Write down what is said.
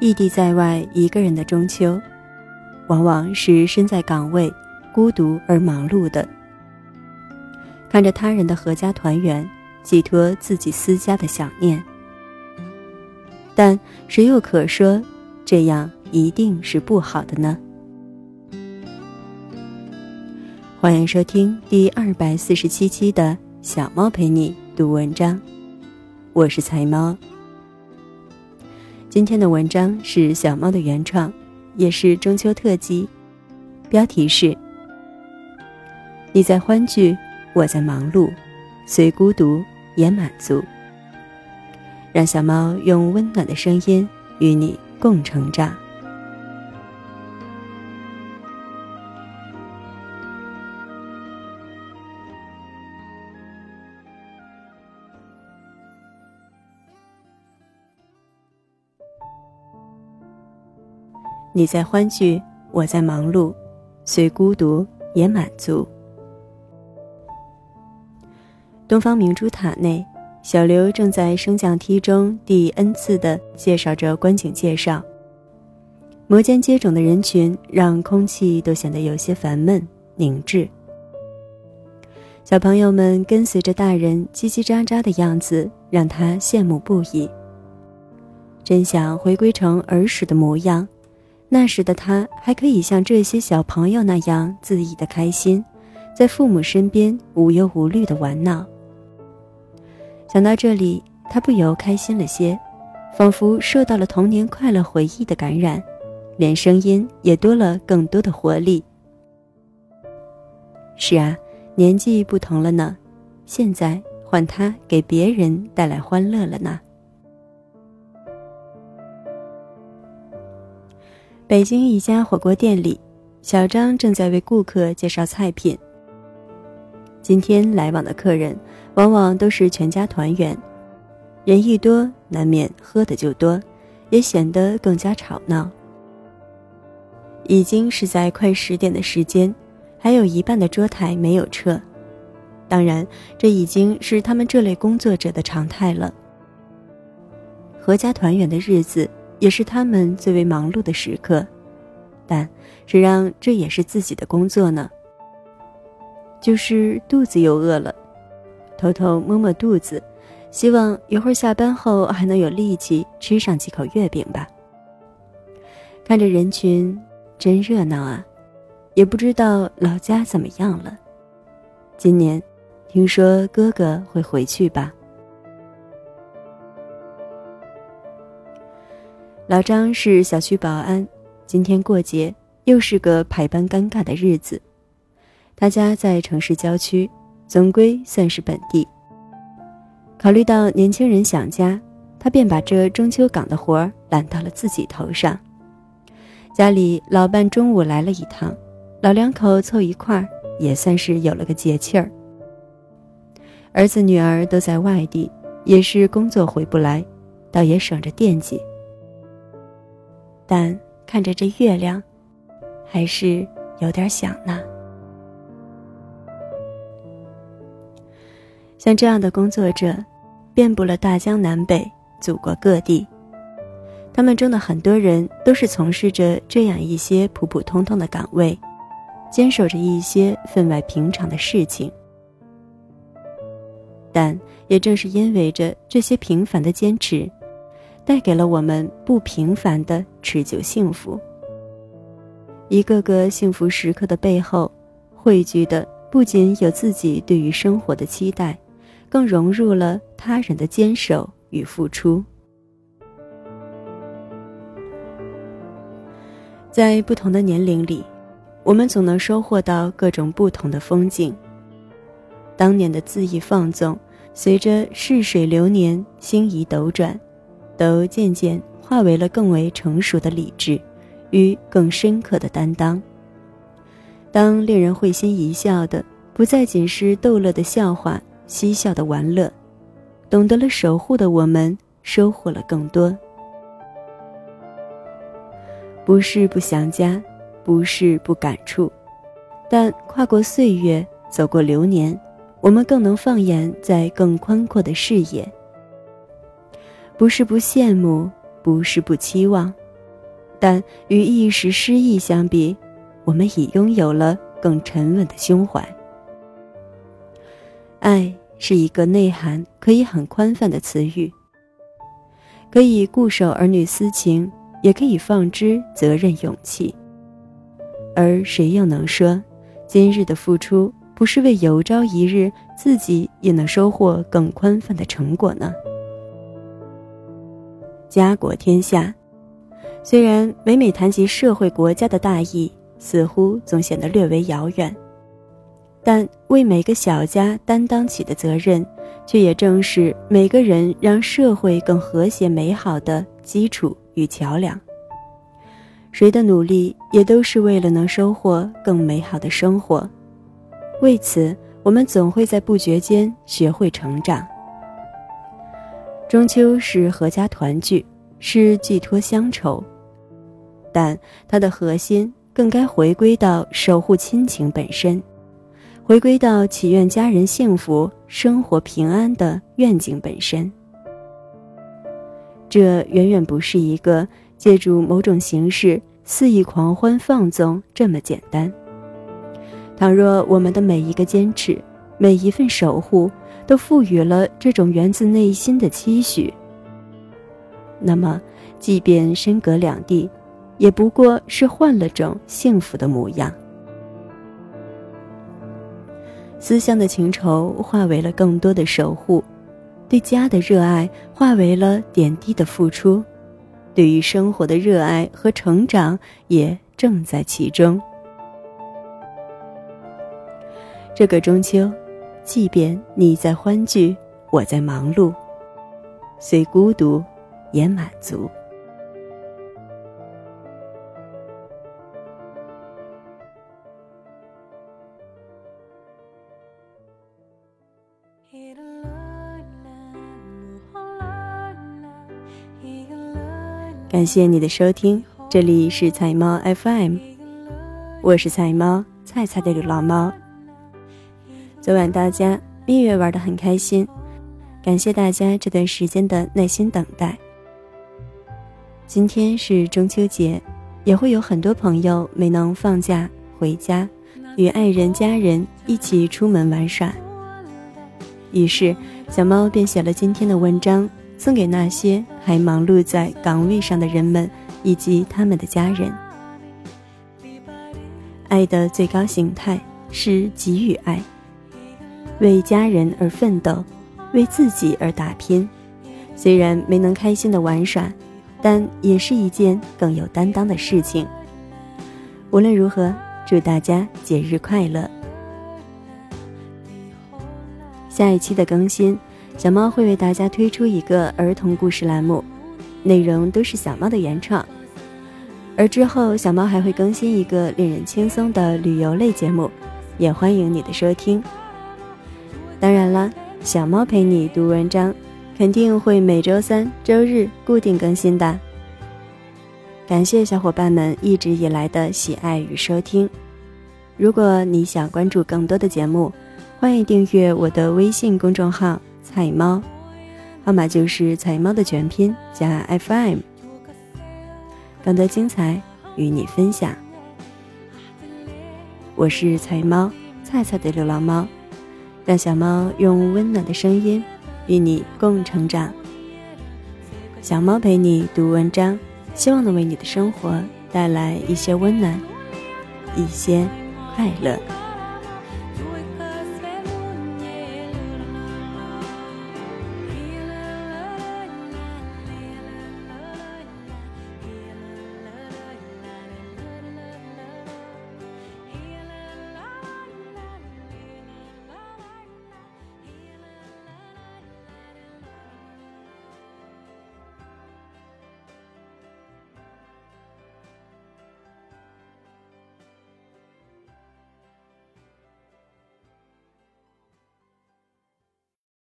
异地在外一个人的中秋，往往是身在岗位、孤独而忙碌的。看着他人的阖家团圆，寄托自己私家的想念。但谁又可说，这样一定是不好的呢？欢迎收听第二百四十七期的《小猫陪你读文章》，我是财猫。今天的文章是小猫的原创，也是中秋特辑，标题是“你在欢聚，我在忙碌，虽孤独也满足”。让小猫用温暖的声音与你共成长。你在欢聚，我在忙碌，虽孤独也满足。东方明珠塔内，小刘正在升降梯中第 N 次的介绍着观景介绍。摩肩接踵的人群让空气都显得有些烦闷凝滞。小朋友们跟随着大人叽叽喳喳的样子，让他羡慕不已。真想回归成儿时的模样。那时的他还可以像这些小朋友那样恣意的开心，在父母身边无忧无虑的玩闹。想到这里，他不由开心了些，仿佛受到了童年快乐回忆的感染，连声音也多了更多的活力。是啊，年纪不同了呢，现在换他给别人带来欢乐了呢。北京一家火锅店里，小张正在为顾客介绍菜品。今天来往的客人往往都是全家团圆，人一多，难免喝的就多，也显得更加吵闹。已经是在快十点的时间，还有一半的桌台没有撤。当然，这已经是他们这类工作者的常态了。阖家团圆的日子。也是他们最为忙碌的时刻，但谁让这也是自己的工作呢？就是肚子又饿了，偷偷摸摸肚子，希望一会儿下班后还能有力气吃上几口月饼吧。看着人群，真热闹啊！也不知道老家怎么样了。今年，听说哥哥会回去吧。老张是小区保安，今天过节，又是个排班尴尬的日子。他家在城市郊区，总归算是本地。考虑到年轻人想家，他便把这中秋岗的活儿揽到了自己头上。家里老伴中午来了一趟，老两口凑一块儿，也算是有了个节气儿。儿子女儿都在外地，也是工作回不来，倒也省着惦记。但看着这月亮，还是有点想呢。像这样的工作者，遍布了大江南北、祖国各地。他们中的很多人都是从事着这样一些普普通通的岗位，坚守着一些分外平常的事情。但也正是因为着这些平凡的坚持。带给了我们不平凡的持久幸福。一个个幸福时刻的背后，汇聚的不仅有自己对于生活的期待，更融入了他人的坚守与付出。在不同的年龄里，我们总能收获到各种不同的风景。当年的恣意放纵，随着逝水流年，星移斗转。都渐渐化为了更为成熟的理智，与更深刻的担当。当令人会心一笑的不再仅是逗乐的笑话、嬉笑的玩乐，懂得了守护的我们收获了更多。不是不想家，不是不感触，但跨过岁月，走过流年，我们更能放眼在更宽阔的视野。不是不羡慕，不是不期望，但与一时失意相比，我们已拥有了更沉稳的胸怀。爱是一个内涵可以很宽泛的词语，可以固守儿女私情，也可以放之责任勇气。而谁又能说，今日的付出不是为有朝一日自己也能收获更宽泛的成果呢？家国天下，虽然每每谈及社会国家的大义，似乎总显得略为遥远，但为每个小家担当起的责任，却也正是每个人让社会更和谐美好的基础与桥梁。谁的努力也都是为了能收获更美好的生活，为此，我们总会在不觉间学会成长。中秋是阖家团聚，是寄托乡愁，但它的核心更该回归到守护亲情本身，回归到祈愿家人幸福、生活平安的愿景本身。这远远不是一个借助某种形式肆意狂欢放纵这么简单。倘若我们的每一个坚持，每一份守护，都赋予了这种源自内心的期许。那么，即便身隔两地，也不过是换了种幸福的模样。思乡的情愁化为了更多的守护，对家的热爱化为了点滴的付出，对于生活的热爱和成长也正在其中。这个中秋。即便你在欢聚，我在忙碌，虽孤独，也满足。感谢你的收听，这里是彩猫 FM，我是彩猫菜菜的流浪猫。昨晚大家蜜月玩的很开心，感谢大家这段时间的耐心等待。今天是中秋节，也会有很多朋友没能放假回家，与爱人家人一起出门玩耍。于是，小猫便写了今天的文章，送给那些还忙碌在岗位上的人们以及他们的家人。爱的最高形态是给予爱。为家人而奋斗，为自己而打拼，虽然没能开心的玩耍，但也是一件更有担当的事情。无论如何，祝大家节日快乐！下一期的更新，小猫会为大家推出一个儿童故事栏目，内容都是小猫的原创。而之后，小猫还会更新一个令人轻松的旅游类节目，也欢迎你的收听。当然了，小猫陪你读文章，肯定会每周三、周日固定更新的。感谢小伙伴们一直以来的喜爱与收听。如果你想关注更多的节目，欢迎订阅我的微信公众号“菜猫”，号码就是“菜猫”的全拼加 FM。更多精彩与你分享。我是菜猫，菜菜的流浪猫。让小猫用温暖的声音与你共成长。小猫陪你读文章，希望能为你的生活带来一些温暖，一些快乐。